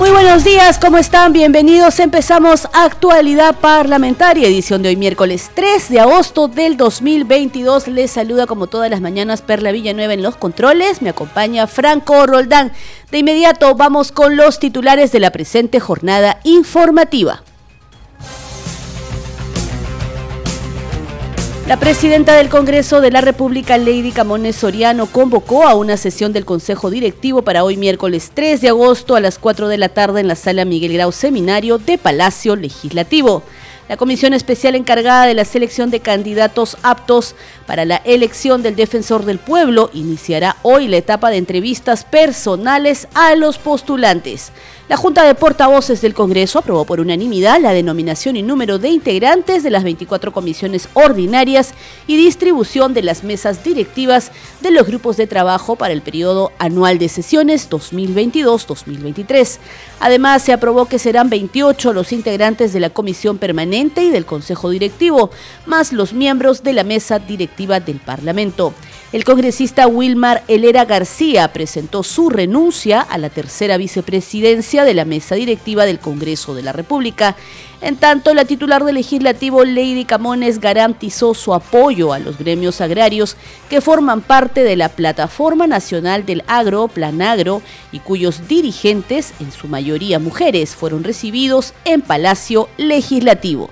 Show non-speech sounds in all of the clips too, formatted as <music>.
Muy buenos días, ¿cómo están? Bienvenidos. Empezamos Actualidad Parlamentaria, edición de hoy miércoles 3 de agosto del 2022. Les saluda como todas las mañanas Perla Villanueva en los controles. Me acompaña Franco Roldán. De inmediato vamos con los titulares de la presente jornada informativa. La presidenta del Congreso de la República, Lady Camones Soriano, convocó a una sesión del Consejo Directivo para hoy miércoles 3 de agosto a las 4 de la tarde en la sala Miguel Grau Seminario de Palacio Legislativo. La comisión especial encargada de la selección de candidatos aptos para la elección del defensor del pueblo iniciará hoy la etapa de entrevistas personales a los postulantes. La Junta de Portavoces del Congreso aprobó por unanimidad la denominación y número de integrantes de las 24 comisiones ordinarias y distribución de las mesas directivas de los grupos de trabajo para el periodo anual de sesiones 2022-2023. Además, se aprobó que serán 28 los integrantes de la Comisión Permanente y del Consejo Directivo, más los miembros de la mesa directiva del Parlamento. El congresista Wilmar Helera García presentó su renuncia a la tercera vicepresidencia de la mesa directiva del Congreso de la República. En tanto, la titular del legislativo, Lady Camones, garantizó su apoyo a los gremios agrarios que forman parte de la Plataforma Nacional del Agro, Planagro, y cuyos dirigentes, en su mayoría mujeres, fueron recibidos en Palacio Legislativo.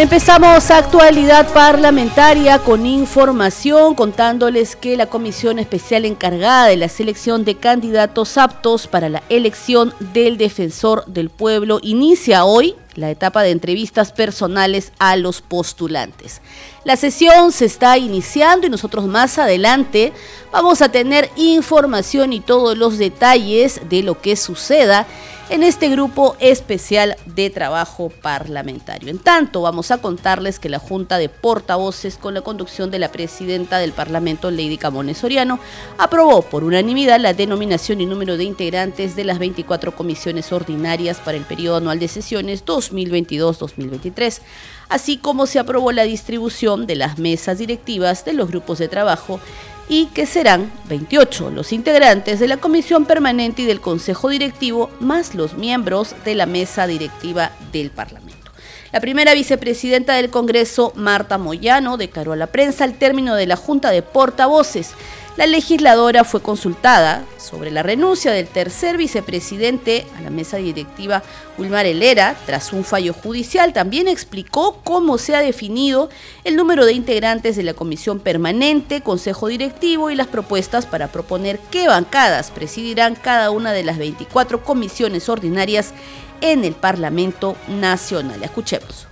Empezamos actualidad parlamentaria con información contándoles que la comisión especial encargada de la selección de candidatos aptos para la elección del defensor del pueblo inicia hoy la etapa de entrevistas personales a los postulantes. La sesión se está iniciando y nosotros más adelante vamos a tener información y todos los detalles de lo que suceda en este grupo especial de trabajo parlamentario. En tanto, vamos a contarles que la Junta de Portavoces, con la conducción de la presidenta del Parlamento, Lady Camones Soriano, aprobó por unanimidad la denominación y número de integrantes de las 24 comisiones ordinarias para el periodo anual de sesiones 2022-2023 así como se aprobó la distribución de las mesas directivas de los grupos de trabajo y que serán 28 los integrantes de la Comisión Permanente y del Consejo Directivo, más los miembros de la mesa directiva del Parlamento. La primera vicepresidenta del Congreso, Marta Moyano, declaró a la prensa al término de la Junta de Portavoces la legisladora fue consultada sobre la renuncia del tercer vicepresidente a la mesa directiva Wilmar Helera tras un fallo judicial. También explicó cómo se ha definido el número de integrantes de la comisión permanente, consejo directivo y las propuestas para proponer qué bancadas presidirán cada una de las 24 comisiones ordinarias en el Parlamento Nacional. Escuchemos.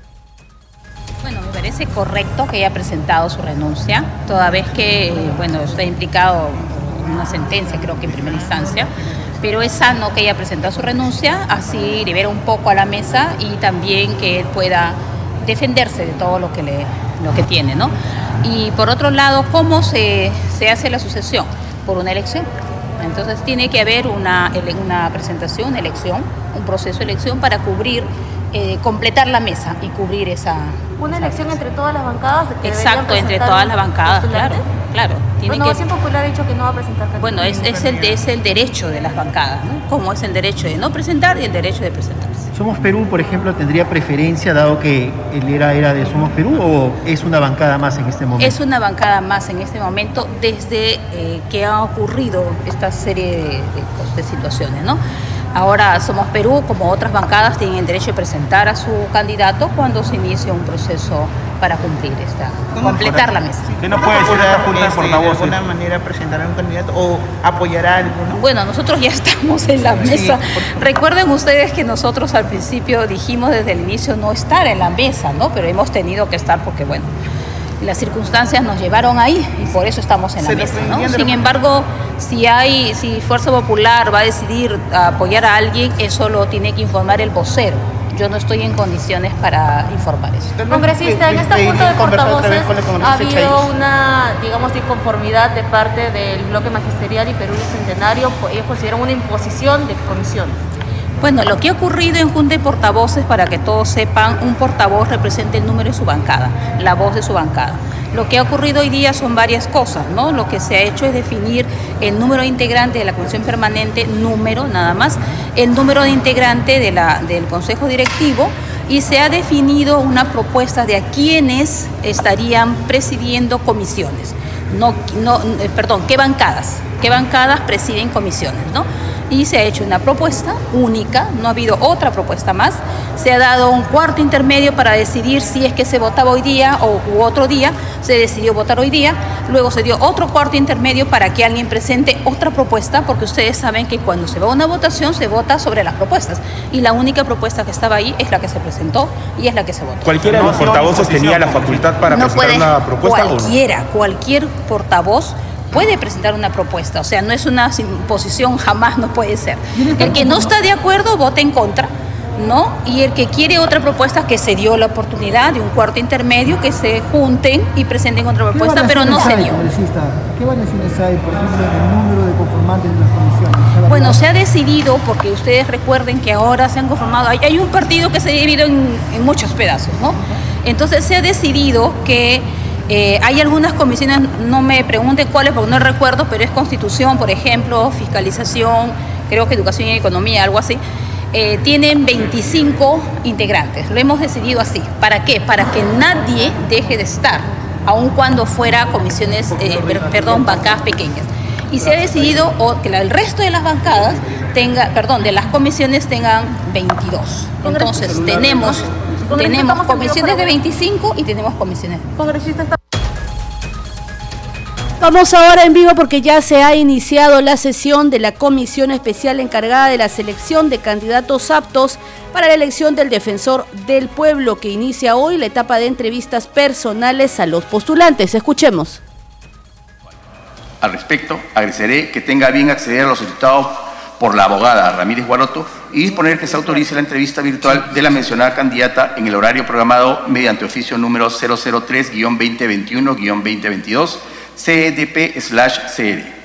Bueno, me parece correcto que haya presentado su renuncia, toda vez que, bueno, está implicado una sentencia, creo que en primera instancia, pero es sano que haya presentado su renuncia, así libera un poco a la mesa y también que él pueda defenderse de todo lo que, le, lo que tiene, ¿no? Y por otro lado, ¿cómo se, se hace la sucesión? Por una elección. Entonces tiene que haber una, una presentación, una elección, un proceso de elección para cubrir eh, completar la mesa y cubrir esa... Una elección entre todas las bancadas. Exacto, entre todas las bancadas, claro. Claro. Tiene Renovación Popular ha dicho que no va a presentar Bueno, es, es, el, es el derecho de las bancadas, ¿no? Como es el derecho de no presentar y el derecho de presentarse. ¿Somos Perú, por ejemplo, tendría preferencia dado que él era, era de Somos Perú o es una bancada más en este momento? Es una bancada más en este momento desde eh, que ha ocurrido esta serie de, de, de situaciones, ¿no? Ahora Somos Perú, como otras bancadas, tienen el derecho de presentar a su candidato cuando se inicie un proceso para cumplir esta, completar la mesa. ¿Qué no puede decir esta Junta de este, ¿De alguna manera presentar a un candidato o apoyará a alguno? Bueno, nosotros ya <laughs> estamos en la mesa. Sí, Recuerden ustedes que nosotros al principio dijimos desde el inicio no estar en la mesa, ¿no? Pero hemos tenido que estar porque, bueno, las circunstancias nos llevaron ahí y por eso estamos en la mesa. ¿no? Sin embargo, si hay, si Fuerza Popular va a decidir apoyar a alguien, eso lo tiene que informar el vocero yo no estoy en condiciones para informar eso. Congresista, en esta junta de portavoces ha habido una, digamos, inconformidad de parte del bloque magisterial y Perú Bicentenario. Ellos consideran una imposición de comisión. Bueno, lo que ha ocurrido en Junta de Portavoces, para que todos sepan, un portavoz representa el número de su bancada, la voz de su bancada. Lo que ha ocurrido hoy día son varias cosas, ¿no? Lo que se ha hecho es definir el número de integrantes de la Comisión Permanente, número nada más, el número de integrantes de la, del Consejo Directivo y se ha definido una propuesta de a quienes estarían presidiendo comisiones. No, no, eh, perdón, qué bancadas, qué bancadas presiden comisiones, ¿no? Y se ha hecho una propuesta única, no ha habido otra propuesta más. Se ha dado un cuarto intermedio para decidir si es que se votaba hoy día o u otro día, se decidió votar hoy día, luego se dio otro cuarto intermedio para que alguien presente otra propuesta, porque ustedes saben que cuando se va a una votación se vota sobre las propuestas y la única propuesta que estaba ahí es la que se presentó y es la que se votó. ¿Cualquiera de los portavoces tenía la facultad para presentar una propuesta? Cualquiera, cualquier portavoz puede presentar una propuesta, o sea, no es una imposición, jamás no puede ser. El que no está de acuerdo vota en contra, ¿no? Y el que quiere otra propuesta, que se dio la oportunidad de un cuarto intermedio, que se junten y presenten otra propuesta, pero no se dio. ¿Qué variaciones hay, por ejemplo, en el número de conformantes de las comisiones? Bueno, se ha decidido, porque ustedes recuerden que ahora se han conformado, hay, un partido que se ha dividido en, en muchos pedazos, ¿no? Entonces se ha decidido que eh, hay algunas comisiones, no me pregunten cuáles porque no recuerdo, pero es constitución, por ejemplo, fiscalización, creo que educación y economía, algo así. Eh, tienen 25 integrantes. Lo hemos decidido así. ¿Para qué? Para que nadie deje de estar, aun cuando fuera comisiones, eh, perdón, bancadas pequeñas. Y se ha decidido que el resto de las bancadas tenga, perdón, de las comisiones tengan 22. Entonces tenemos tenemos comisiones de 25 y tenemos comisiones. Vamos ahora en vivo porque ya se ha iniciado la sesión de la comisión especial encargada de la selección de candidatos aptos para la elección del defensor del pueblo que inicia hoy la etapa de entrevistas personales a los postulantes. Escuchemos. Al respecto, agradeceré que tenga bien acceder a los resultados por la abogada Ramírez Guaroto y disponer que se autorice la entrevista virtual de la mencionada candidata en el horario programado mediante oficio número 003-2021-2022 CEDP/CR.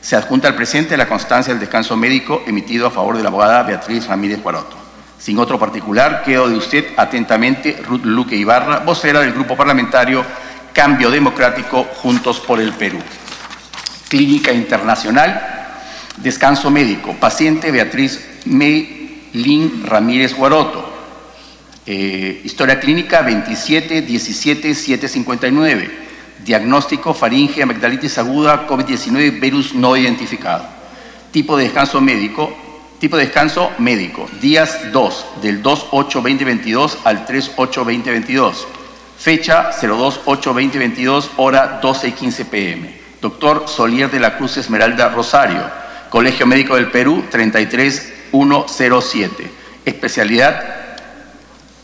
Se adjunta al presente la constancia del descanso médico emitido a favor de la abogada Beatriz Ramírez Guaroto. Sin otro particular, quedo de usted atentamente Ruth Luque Ibarra, vocera del Grupo Parlamentario Cambio Democrático Juntos por el Perú. Clínica Internacional, descanso médico, paciente Beatriz Melín Ramírez Guaroto. Eh, historia clínica 27 17 759 Diagnóstico faringe, amigdalitis aguda, COVID-19, virus no identificado. Tipo de descanso médico, tipo de descanso médico, días 2, del 2-8-2022 al 3-8-2022. Fecha 02-8-2022, hora 12 y 15 pm. Doctor Solier de la Cruz Esmeralda Rosario, Colegio Médico del Perú, 33107. Especialidad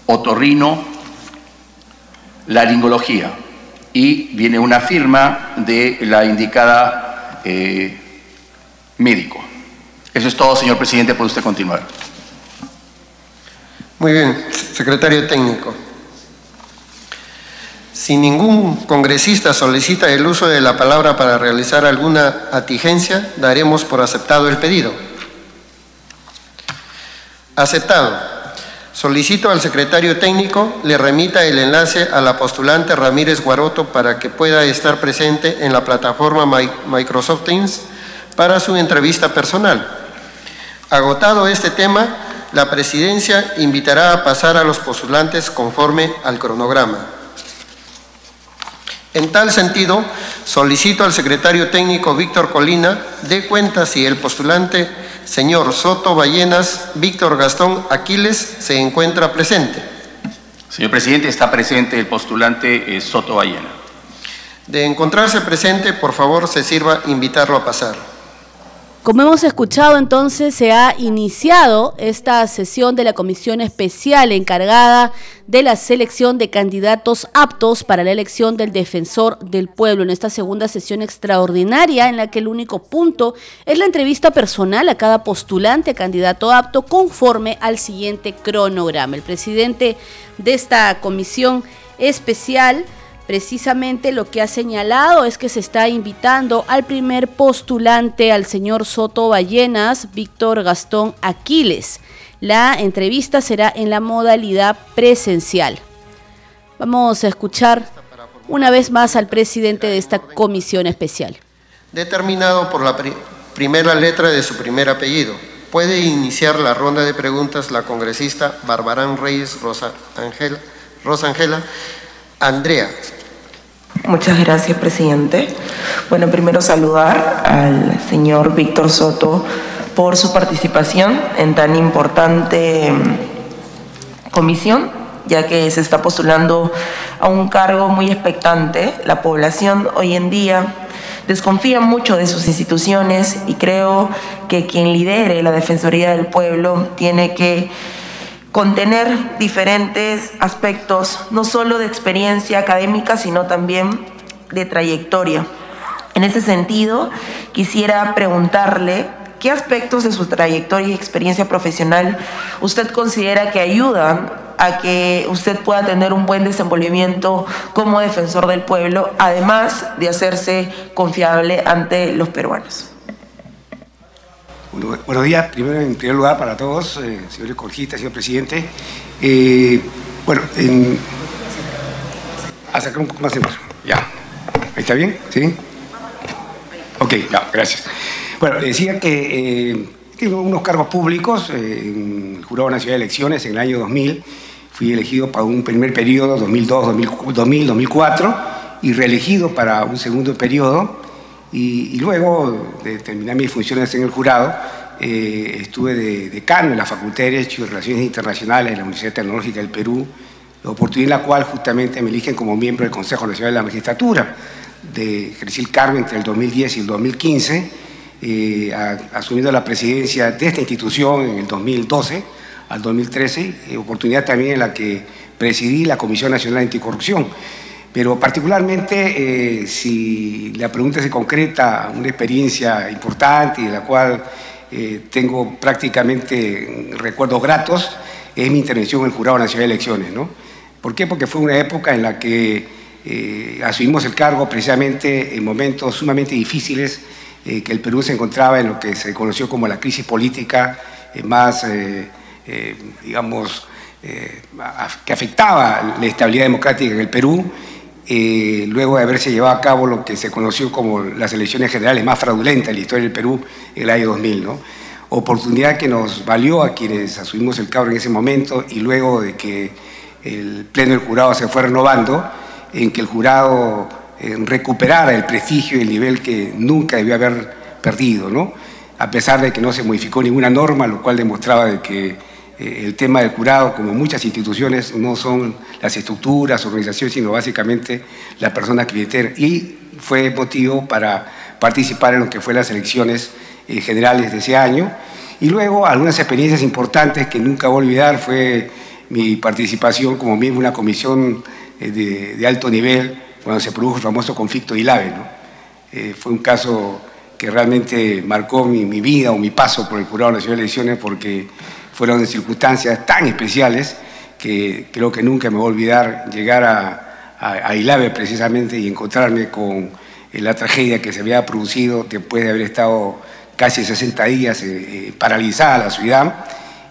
otorrino, laringología y viene una firma de la indicada eh, médico. Eso es todo, señor presidente, puede usted continuar. Muy bien, secretario técnico. Si ningún congresista solicita el uso de la palabra para realizar alguna atigencia, daremos por aceptado el pedido. Aceptado. Solicito al secretario técnico le remita el enlace a la postulante Ramírez Guaroto para que pueda estar presente en la plataforma Microsoft Teams para su entrevista personal. Agotado este tema, la presidencia invitará a pasar a los postulantes conforme al cronograma. En tal sentido, solicito al secretario técnico Víctor Colina dé cuenta si el postulante señor Soto Ballenas Víctor Gastón Aquiles se encuentra presente. Señor presidente, está presente el postulante eh, Soto Ballena. De encontrarse presente, por favor, se sirva invitarlo a pasar. Como hemos escuchado, entonces se ha iniciado esta sesión de la comisión especial encargada de la selección de candidatos aptos para la elección del defensor del pueblo en esta segunda sesión extraordinaria en la que el único punto es la entrevista personal a cada postulante candidato apto conforme al siguiente cronograma. El presidente de esta comisión especial Precisamente lo que ha señalado es que se está invitando al primer postulante, al señor Soto Ballenas, Víctor Gastón Aquiles. La entrevista será en la modalidad presencial. Vamos a escuchar una vez más al presidente de esta comisión especial. Determinado por la primera letra de su primer apellido. Puede iniciar la ronda de preguntas la congresista Barbarán Reyes Rosa Ángela, Andrea. Muchas gracias, presidente. Bueno, primero saludar al señor Víctor Soto por su participación en tan importante mm, comisión, ya que se está postulando a un cargo muy expectante. La población hoy en día desconfía mucho de sus instituciones y creo que quien lidere la Defensoría del Pueblo tiene que contener diferentes aspectos, no solo de experiencia académica, sino también de trayectoria. En ese sentido, quisiera preguntarle qué aspectos de su trayectoria y experiencia profesional usted considera que ayudan a que usted pueda tener un buen desenvolvimiento como defensor del pueblo, además de hacerse confiable ante los peruanos buenos días, primero en primer lugar para todos, eh, señor Corjita, señor presidente. Eh, bueno, en, a sacar un poco más de Ya. ¿Ahí está bien? ¿Sí? Ok, ya, gracias. Bueno, decía que eh, tengo unos cargos públicos en el Jurado Nacional de Elecciones en el año 2000. Fui elegido para un primer periodo, 2002, 2000, 2004, y reelegido para un segundo periodo y, luego de terminar mis funciones en el jurado, eh, estuve de decano en la Facultad de Derecho y Relaciones Internacionales de la Universidad Tecnológica del Perú, la oportunidad en la cual justamente me eligen como miembro del Consejo Nacional de la Magistratura. De, ejercí el entre el 2010 y el 2015, eh, asumiendo la presidencia de esta institución en el 2012 al 2013, eh, oportunidad también en la que presidí la Comisión Nacional de Anticorrupción. Pero particularmente, eh, si la pregunta se concreta una experiencia importante y de la cual eh, tengo prácticamente recuerdos gratos, es mi intervención en el Jurado Nacional de Elecciones. ¿no? ¿Por qué? Porque fue una época en la que eh, asumimos el cargo precisamente en momentos sumamente difíciles que el Perú se encontraba en lo que se conoció como la crisis política más, digamos, que afectaba la estabilidad democrática en el Perú eh, luego de haberse llevado a cabo lo que se conoció como las elecciones generales más fraudulentas en la historia del Perú en el año 2000. ¿no? Oportunidad que nos valió a quienes asumimos el cabro en ese momento y luego de que el pleno del jurado se fue renovando, en que el jurado eh, recuperara el prestigio y el nivel que nunca debió haber perdido, ¿no? a pesar de que no se modificó ninguna norma, lo cual demostraba de que el tema del jurado, como muchas instituciones, no son las estructuras, organizaciones, sino básicamente la persona que Y fue motivo para participar en lo que fue las elecciones eh, generales de ese año. Y luego algunas experiencias importantes que nunca voy a olvidar fue mi participación como miembro de una comisión eh, de, alto nivel cuando se produjo el famoso conflicto de Ilave. ¿no? fue un caso que realmente marcó mi, mi, vida o mi paso por el Jurado Nacional de Elecciones porque fueron circunstancias tan especiales que creo que nunca me voy a olvidar llegar a, Ilave precisamente y encontrarme con eh, la tragedia que se había producido después de haber estado casi 60 días eh, eh, paralizada la ciudad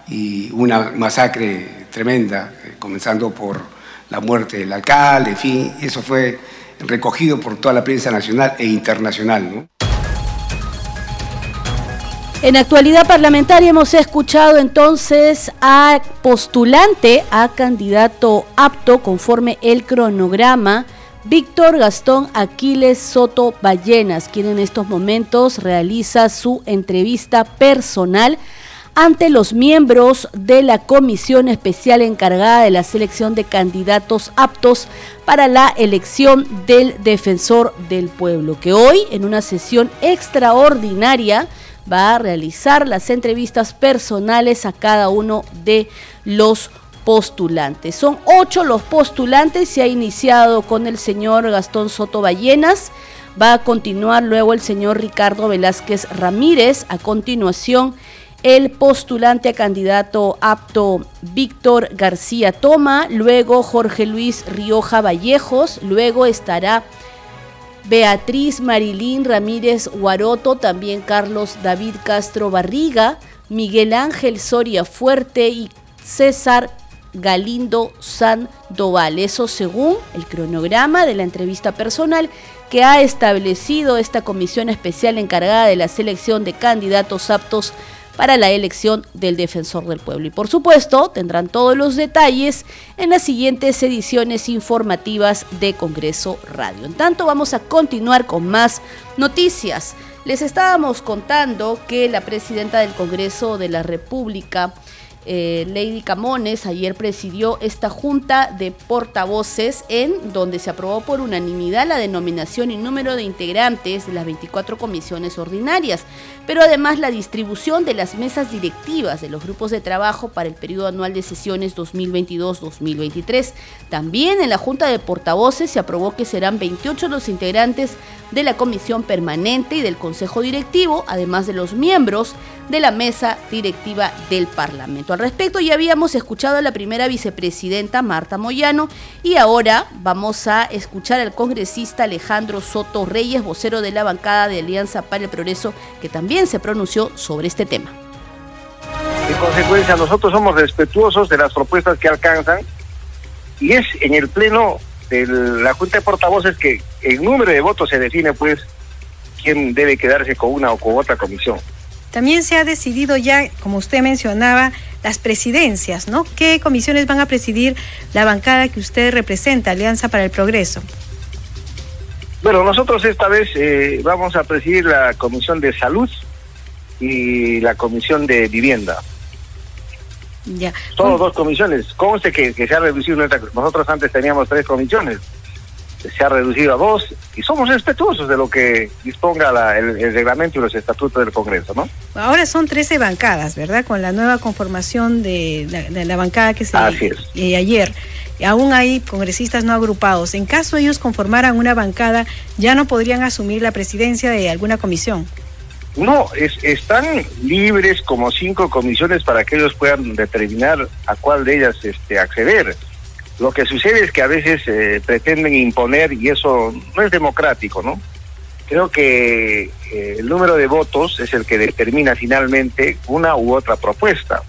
y una masacre tremenda, comenzando por la muerte del alcalde, en fin, eso fue recogido por toda la prensa nacional e internacional. ¿no? En actualidad parlamentaria hemos escuchado entonces a postulante, a candidato apto conforme el cronograma, Víctor Gastón Aquiles Soto Ballenas, quien en estos momentos realiza su entrevista personal ante los miembros de la comisión especial encargada de la selección de candidatos aptos para la elección del defensor del pueblo, que hoy en una sesión extraordinaria va a realizar las entrevistas personales a cada uno de los postulantes. Son ocho los postulantes, se ha iniciado con el señor Gastón Soto Ballenas, va a continuar luego el señor Ricardo Velázquez Ramírez, a continuación el postulante a candidato apto Víctor García Toma, luego Jorge Luis Rioja Vallejos, luego estará Beatriz Marilín Ramírez Guaroto, también Carlos David Castro Barriga, Miguel Ángel Soria Fuerte y César Galindo Sandoval. Eso según el cronograma de la entrevista personal que ha establecido esta comisión especial encargada de la selección de candidatos aptos para la elección del defensor del pueblo. Y por supuesto, tendrán todos los detalles en las siguientes ediciones informativas de Congreso Radio. En tanto, vamos a continuar con más noticias. Les estábamos contando que la presidenta del Congreso de la República, eh, Lady Camones ayer presidió esta junta de portavoces en donde se aprobó por unanimidad la denominación y número de integrantes de las 24 comisiones ordinarias, pero además la distribución de las mesas directivas de los grupos de trabajo para el periodo anual de sesiones 2022-2023. También en la junta de portavoces se aprobó que serán 28 los integrantes de la comisión permanente y del consejo directivo, además de los miembros de la mesa directiva del Parlamento. Al respecto ya habíamos escuchado a la primera vicepresidenta Marta Moyano y ahora vamos a escuchar al congresista Alejandro Soto Reyes, vocero de la bancada de Alianza para el Progreso, que también se pronunció sobre este tema. En consecuencia, nosotros somos respetuosos de las propuestas que alcanzan y es en el pleno de la Junta de Portavoces que el número de votos se define pues quién debe quedarse con una o con otra comisión. También se ha decidido ya, como usted mencionaba, las presidencias, ¿no? ¿Qué comisiones van a presidir la bancada que usted representa, Alianza para el Progreso? Bueno, nosotros esta vez eh, vamos a presidir la Comisión de Salud y la Comisión de Vivienda. Ya. Solo dos comisiones. Conste que, que se ha reducido nuestra... Nosotros antes teníamos tres comisiones se ha reducido a dos y somos respetuosos de lo que disponga el, reglamento y los estatutos del Congreso, ¿no? Ahora son 13 bancadas, ¿verdad? Con la nueva conformación de la, bancada que se Así es. Eh, ayer. Aún hay congresistas no agrupados. En caso ellos conformaran una bancada, ya no podrían asumir la presidencia de alguna comisión. No, es, están libres como cinco comisiones para que ellos puedan determinar a cuál de ellas este, acceder. Lo que sucede es que a veces eh, pretenden imponer y eso no es democrático, ¿no? Creo que eh, el número de votos es el que determina finalmente una u otra propuesta.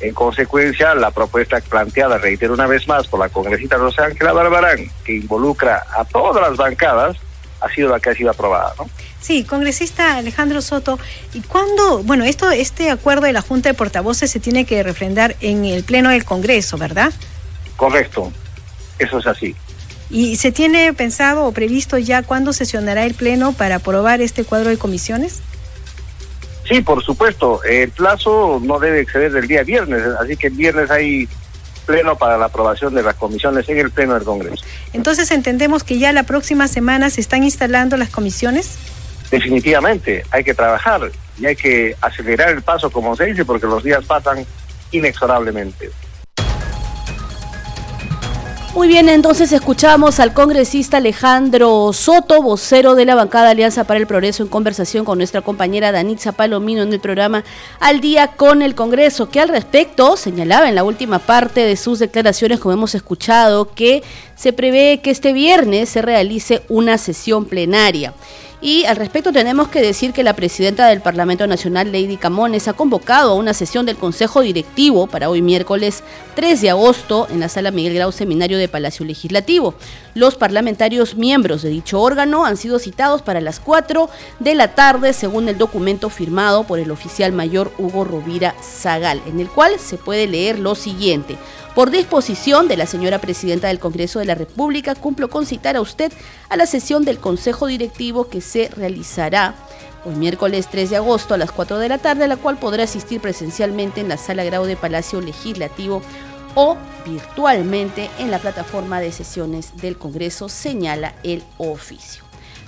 En consecuencia, la propuesta planteada, reitero una vez más, por la congresista Rosa Ángela Barbarán, que involucra a todas las bancadas, ha sido la que ha sido aprobada, ¿no? Sí, congresista Alejandro Soto, ¿y cuándo, bueno, esto, este acuerdo de la Junta de Portavoces se tiene que refrendar en el Pleno del Congreso, ¿verdad? Correcto, eso es así. ¿Y se tiene pensado o previsto ya cuándo sesionará el Pleno para aprobar este cuadro de comisiones? Sí, por supuesto. El plazo no debe exceder del día viernes, así que el viernes hay pleno para la aprobación de las comisiones en el Pleno del Congreso. Entonces entendemos que ya la próxima semana se están instalando las comisiones. Definitivamente, hay que trabajar y hay que acelerar el paso, como se dice, porque los días pasan inexorablemente. Muy bien, entonces escuchamos al congresista Alejandro Soto, vocero de la bancada Alianza para el Progreso, en conversación con nuestra compañera Danitza Palomino en el programa Al Día con el Congreso, que al respecto señalaba en la última parte de sus declaraciones, como hemos escuchado, que se prevé que este viernes se realice una sesión plenaria. Y al respecto tenemos que decir que la presidenta del Parlamento Nacional, Lady Camones, ha convocado a una sesión del Consejo Directivo para hoy miércoles 3 de agosto en la Sala Miguel Grau Seminario de Palacio Legislativo. Los parlamentarios miembros de dicho órgano han sido citados para las 4 de la tarde, según el documento firmado por el oficial mayor Hugo Rovira Zagal, en el cual se puede leer lo siguiente. Por disposición de la señora presidenta del Congreso de la República, cumplo con citar a usted a la sesión del Consejo Directivo que se realizará hoy miércoles 3 de agosto a las 4 de la tarde, a la cual podrá asistir presencialmente en la Sala Grau de Palacio Legislativo o virtualmente en la plataforma de sesiones del Congreso, señala el oficio.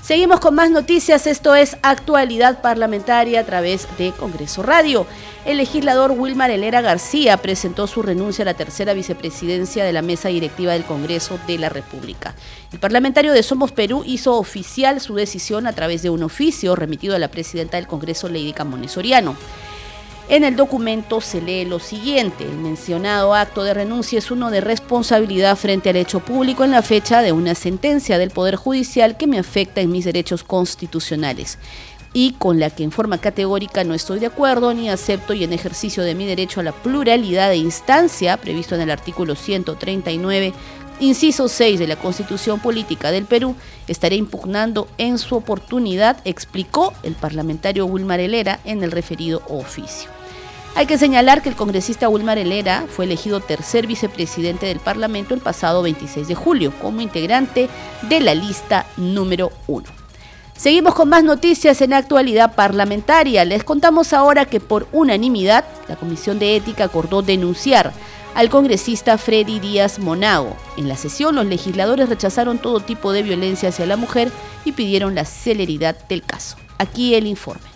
Seguimos con más noticias, esto es actualidad parlamentaria a través de Congreso Radio. El legislador Wilmar Helera García presentó su renuncia a la tercera vicepresidencia de la mesa directiva del Congreso de la República. El parlamentario de Somos Perú hizo oficial su decisión a través de un oficio remitido a la presidenta del Congreso, Lady Camones Soriano. En el documento se lee lo siguiente, el mencionado acto de renuncia es uno de responsabilidad frente al hecho público en la fecha de una sentencia del Poder Judicial que me afecta en mis derechos constitucionales y con la que en forma categórica no estoy de acuerdo ni acepto y en ejercicio de mi derecho a la pluralidad de instancia previsto en el artículo 139 inciso 6 de la Constitución Política del Perú, estaré impugnando en su oportunidad, explicó el parlamentario Wilmar Helera en el referido oficio. Hay que señalar que el congresista Wilmar Helera fue elegido tercer vicepresidente del Parlamento el pasado 26 de julio como integrante de la lista número 1. Seguimos con más noticias en actualidad parlamentaria. Les contamos ahora que por unanimidad la Comisión de Ética acordó denunciar al congresista Freddy Díaz Monago. En la sesión los legisladores rechazaron todo tipo de violencia hacia la mujer y pidieron la celeridad del caso. Aquí el informe.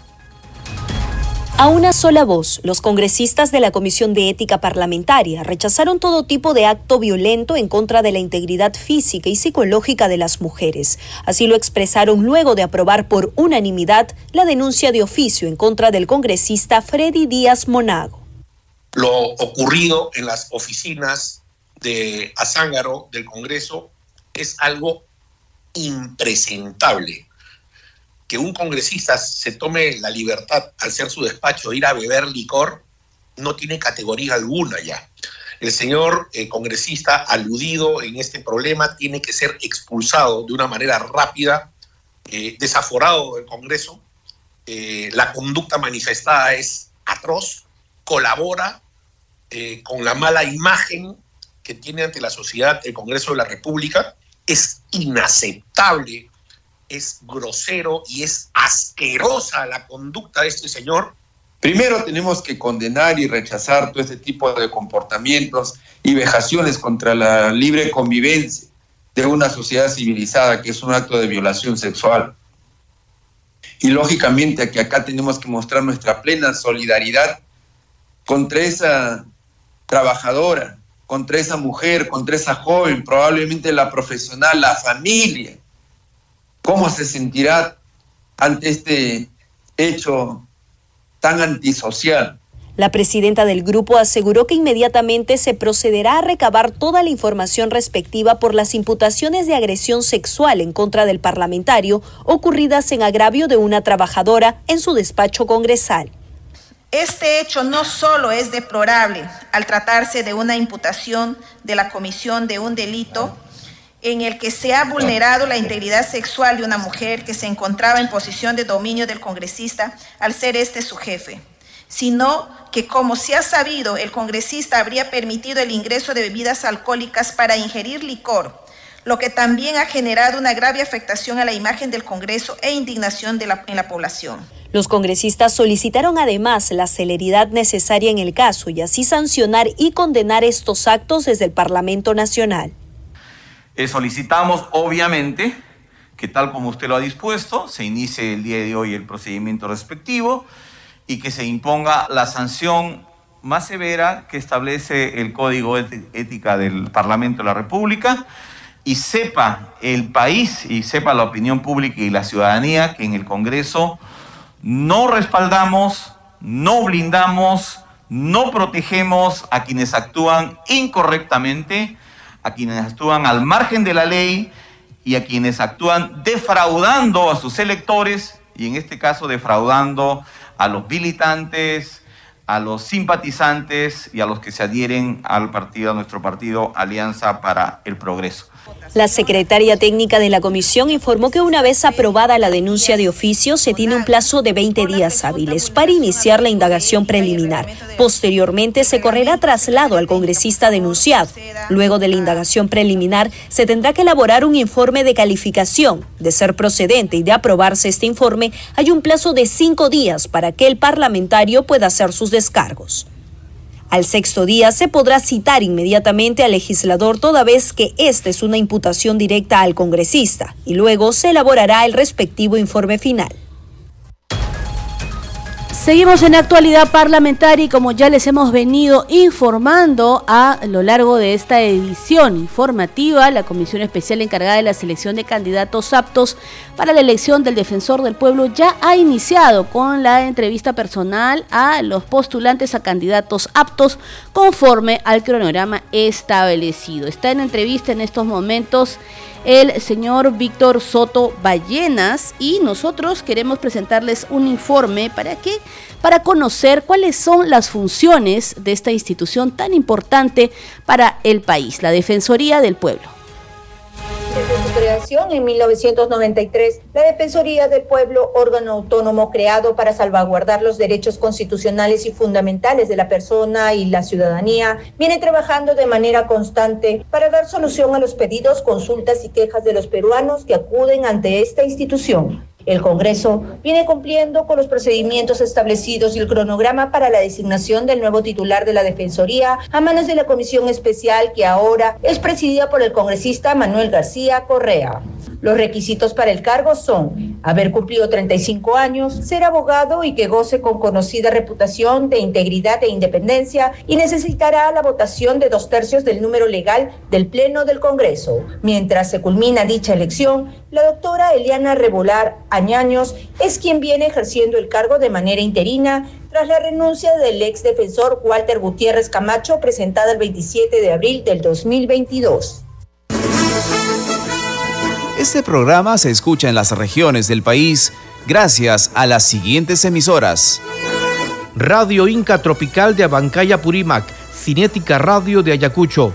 A una sola voz, los congresistas de la Comisión de Ética Parlamentaria rechazaron todo tipo de acto violento en contra de la integridad física y psicológica de las mujeres. Así lo expresaron luego de aprobar por unanimidad la denuncia de oficio en contra del congresista Freddy Díaz Monago. Lo ocurrido en las oficinas de Azángaro del Congreso es algo impresentable que un congresista se tome la libertad al ser su despacho de ir a beber licor no tiene categoría alguna ya. El señor eh, congresista aludido en este problema tiene que ser expulsado de una manera rápida, eh, desaforado del Congreso. Eh, la conducta manifestada es atroz, colabora con la mala imagen que tiene ante la sociedad el Congreso de la República. Es inaceptable es grosero y es asquerosa la conducta de este señor. Primero tenemos que condenar y rechazar todo este tipo de comportamientos y vejaciones contra la libre convivencia de una sociedad civilizada, que es un acto de violación sexual. Y lógicamente que acá tenemos que mostrar nuestra plena solidaridad contra esa trabajadora, contra esa mujer, contra esa joven, probablemente la profesional, la familia, cómo se sentirá ante este hecho tan antisocial. La presidenta del grupo aseguró que inmediatamente se procederá a recabar toda la información respectiva por las imputaciones de agresión sexual en contra del parlamentario ocurridas en agravio de una trabajadora en su despacho congresal. Este hecho no solo es deplorable al tratarse de una imputación de la comisión de un delito, en el que se ha vulnerado la integridad sexual de una mujer que se encontraba en posición de dominio del congresista al ser este su jefe, sino que como se ha sabido, el congresista habría permitido el ingreso de bebidas alcohólicas para ingerir licor, lo que también ha generado una grave afectación a la imagen del Congreso e indignación en la población. Los congresistas solicitaron además la celeridad necesaria en el caso y así sancionar y condenar estos actos desde el Parlamento Nacional. Eh, solicitamos, obviamente, que tal como usted lo ha dispuesto, se inicie el día de hoy el procedimiento respectivo y que se imponga la sanción más severa que establece el Código Ética del Parlamento de la República y sepa el país y sepa la opinión pública y la ciudadanía que en el Congreso no respaldamos, no blindamos, no protegemos a quienes actúan incorrectamente a quienes actúan al margen de la ley y a quienes actúan defraudando a sus electores y en este caso defraudando a los militantes, a los simpatizantes y a los que se adhieren al partido, a nuestro partido Alianza para el Progreso. La secretaria técnica de la comisión informó que una vez aprobada la denuncia de oficio, se tiene un plazo de 20 días hábiles para iniciar la indagación preliminar. Posteriormente se correrá traslado al congresista denunciado. Luego de la indagación preliminar, se tendrá que elaborar un informe de calificación. De ser procedente y de aprobarse este informe, hay un plazo de cinco días para que el parlamentario pueda hacer sus descargos. Al sexto día se podrá citar inmediatamente al legislador toda vez que esta es una imputación directa al congresista y luego se elaborará el respectivo informe final. Seguimos en actualidad parlamentaria y como ya les hemos venido informando a lo largo de esta edición informativa, la Comisión Especial encargada de la selección de candidatos aptos para la elección del defensor del pueblo ya ha iniciado con la entrevista personal a los postulantes a candidatos aptos conforme al cronograma establecido. Está en entrevista en estos momentos el señor Víctor Soto Ballenas y nosotros queremos presentarles un informe para que para conocer cuáles son las funciones de esta institución tan importante para el país, la Defensoría del Pueblo. En 1993, la Defensoría del Pueblo, órgano autónomo creado para salvaguardar los derechos constitucionales y fundamentales de la persona y la ciudadanía, viene trabajando de manera constante para dar solución a los pedidos, consultas y quejas de los peruanos que acuden ante esta institución. El Congreso viene cumpliendo con los procedimientos establecidos y el cronograma para la designación del nuevo titular de la Defensoría a manos de la Comisión Especial que ahora es presidida por el congresista Manuel García Correa. Los requisitos para el cargo son haber cumplido 35 años, ser abogado y que goce con conocida reputación de integridad e independencia y necesitará la votación de dos tercios del número legal del Pleno del Congreso. Mientras se culmina dicha elección, la doctora Eliana Rebolar Añaños es quien viene ejerciendo el cargo de manera interina tras la renuncia del ex defensor Walter Gutiérrez Camacho presentada el 27 de abril del 2022. Este programa se escucha en las regiones del país gracias a las siguientes emisoras. Radio Inca Tropical de Abancaya Purímac, Cinética Radio de Ayacucho,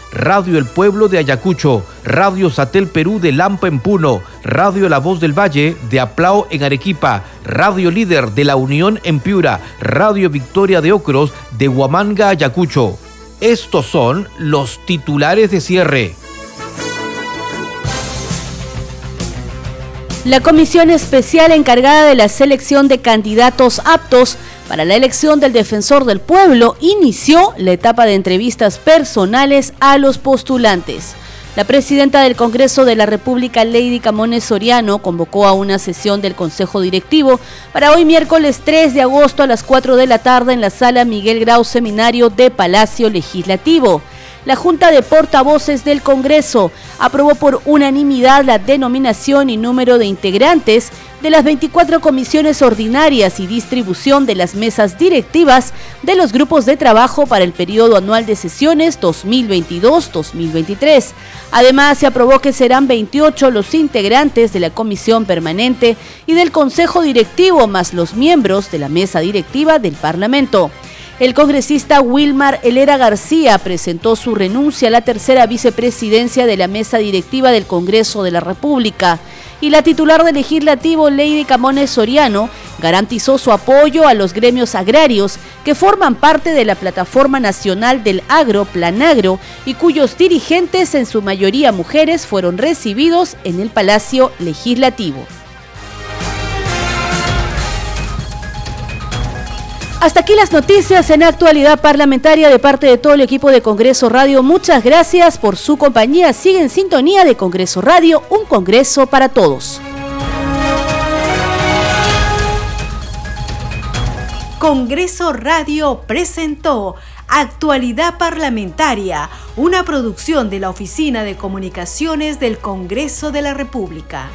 Radio El Pueblo de Ayacucho, Radio Satel Perú de Lampa en Puno, Radio La Voz del Valle de Aplao en Arequipa, Radio Líder de La Unión en Piura, Radio Victoria de Ocros de Huamanga, Ayacucho. Estos son los titulares de cierre. La comisión especial encargada de la selección de candidatos aptos para la elección del defensor del pueblo inició la etapa de entrevistas personales a los postulantes. La presidenta del Congreso de la República, Lady Camones Soriano, convocó a una sesión del Consejo Directivo para hoy miércoles 3 de agosto a las 4 de la tarde en la sala Miguel Grau Seminario de Palacio Legislativo la Junta de Portavoces del Congreso aprobó por unanimidad la denominación y número de integrantes de las 24 comisiones ordinarias y distribución de las mesas directivas de los grupos de trabajo para el periodo anual de sesiones 2022-2023. Además, se aprobó que serán 28 los integrantes de la comisión permanente y del Consejo Directivo, más los miembros de la mesa directiva del Parlamento. El congresista Wilmar Helera García presentó su renuncia a la tercera vicepresidencia de la mesa directiva del Congreso de la República y la titular del legislativo Lady Camones Soriano garantizó su apoyo a los gremios agrarios que forman parte de la Plataforma Nacional del Agro, Planagro, y cuyos dirigentes, en su mayoría mujeres, fueron recibidos en el Palacio Legislativo. Hasta aquí las noticias en actualidad parlamentaria de parte de todo el equipo de Congreso Radio. Muchas gracias por su compañía. Sigue en sintonía de Congreso Radio, un Congreso para todos. Congreso Radio presentó Actualidad Parlamentaria, una producción de la Oficina de Comunicaciones del Congreso de la República.